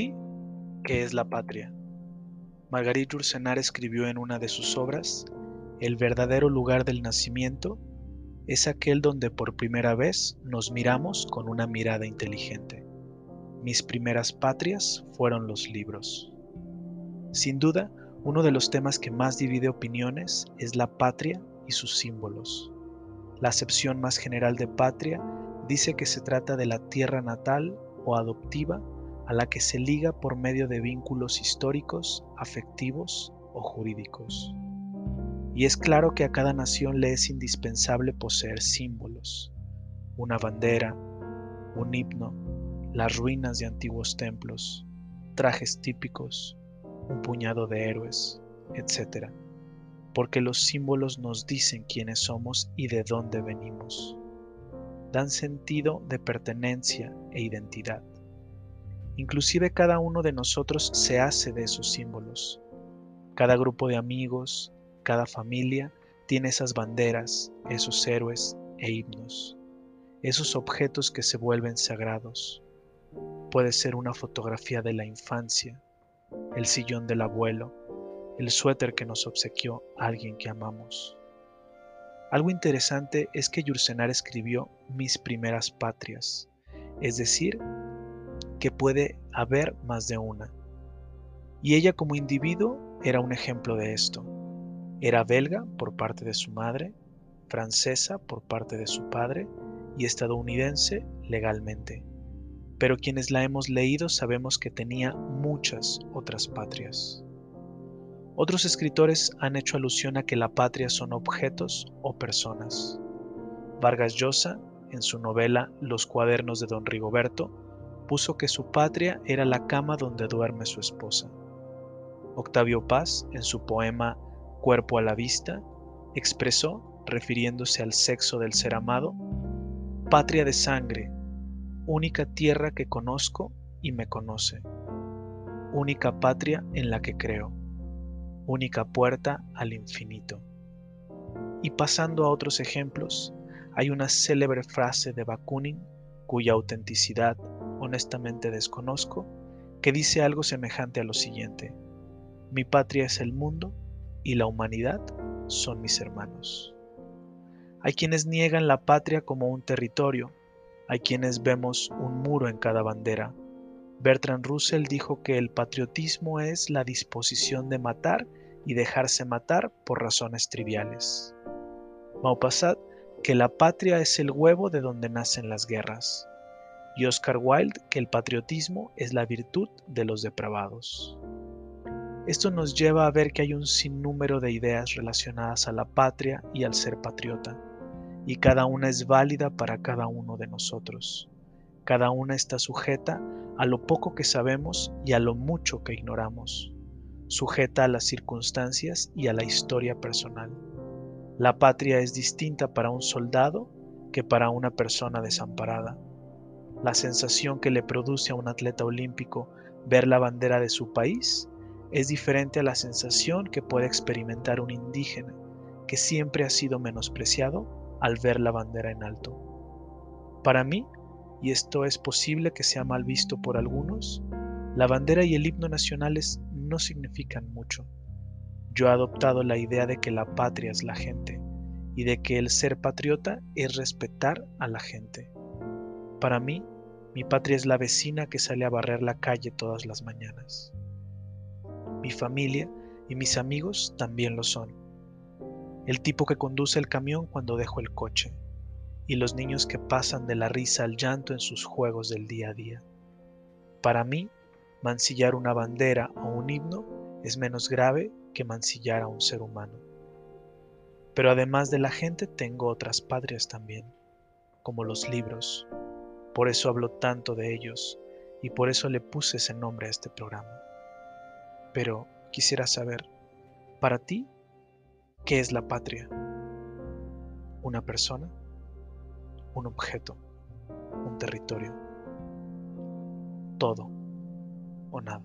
Ti, ¿qué es la patria? Marguerite Ursenar escribió en una de sus obras, El verdadero lugar del nacimiento es aquel donde por primera vez nos miramos con una mirada inteligente. Mis primeras patrias fueron los libros. Sin duda, uno de los temas que más divide opiniones es la patria y sus símbolos. La acepción más general de patria dice que se trata de la tierra natal o adoptiva a la que se liga por medio de vínculos históricos, afectivos o jurídicos. Y es claro que a cada nación le es indispensable poseer símbolos, una bandera, un himno, las ruinas de antiguos templos, trajes típicos, un puñado de héroes, etc. Porque los símbolos nos dicen quiénes somos y de dónde venimos. Dan sentido de pertenencia e identidad. Inclusive cada uno de nosotros se hace de esos símbolos. Cada grupo de amigos, cada familia tiene esas banderas, esos héroes e himnos, esos objetos que se vuelven sagrados. Puede ser una fotografía de la infancia, el sillón del abuelo, el suéter que nos obsequió alguien que amamos. Algo interesante es que Yursenar escribió mis primeras patrias, es decir, que puede haber más de una. Y ella como individuo era un ejemplo de esto. Era belga por parte de su madre, francesa por parte de su padre y estadounidense legalmente. Pero quienes la hemos leído sabemos que tenía muchas otras patrias. Otros escritores han hecho alusión a que la patria son objetos o personas. Vargas Llosa, en su novela Los cuadernos de don Rigoberto, puso que su patria era la cama donde duerme su esposa. Octavio Paz, en su poema Cuerpo a la vista, expresó, refiriéndose al sexo del ser amado, patria de sangre, única tierra que conozco y me conoce, única patria en la que creo, única puerta al infinito. Y pasando a otros ejemplos, hay una célebre frase de Bakunin cuya autenticidad honestamente desconozco, que dice algo semejante a lo siguiente. Mi patria es el mundo y la humanidad son mis hermanos. Hay quienes niegan la patria como un territorio, hay quienes vemos un muro en cada bandera. Bertrand Russell dijo que el patriotismo es la disposición de matar y dejarse matar por razones triviales. Maupassant que la patria es el huevo de donde nacen las guerras y Oscar Wilde que el patriotismo es la virtud de los depravados. Esto nos lleva a ver que hay un sinnúmero de ideas relacionadas a la patria y al ser patriota, y cada una es válida para cada uno de nosotros. Cada una está sujeta a lo poco que sabemos y a lo mucho que ignoramos, sujeta a las circunstancias y a la historia personal. La patria es distinta para un soldado que para una persona desamparada la sensación que le produce a un atleta olímpico ver la bandera de su país es diferente a la sensación que puede experimentar un indígena que siempre ha sido menospreciado al ver la bandera en alto. Para mí, y esto es posible que sea mal visto por algunos, la bandera y el himno nacionales no significan mucho. Yo he adoptado la idea de que la patria es la gente y de que el ser patriota es respetar a la gente. Para mí, mi patria es la vecina que sale a barrer la calle todas las mañanas. Mi familia y mis amigos también lo son. El tipo que conduce el camión cuando dejo el coche. Y los niños que pasan de la risa al llanto en sus juegos del día a día. Para mí, mancillar una bandera o un himno es menos grave que mancillar a un ser humano. Pero además de la gente tengo otras patrias también, como los libros, por eso hablo tanto de ellos y por eso le puse ese nombre a este programa. Pero quisiera saber, para ti, ¿qué es la patria? ¿Una persona? ¿Un objeto? ¿Un territorio? ¿Todo o nada?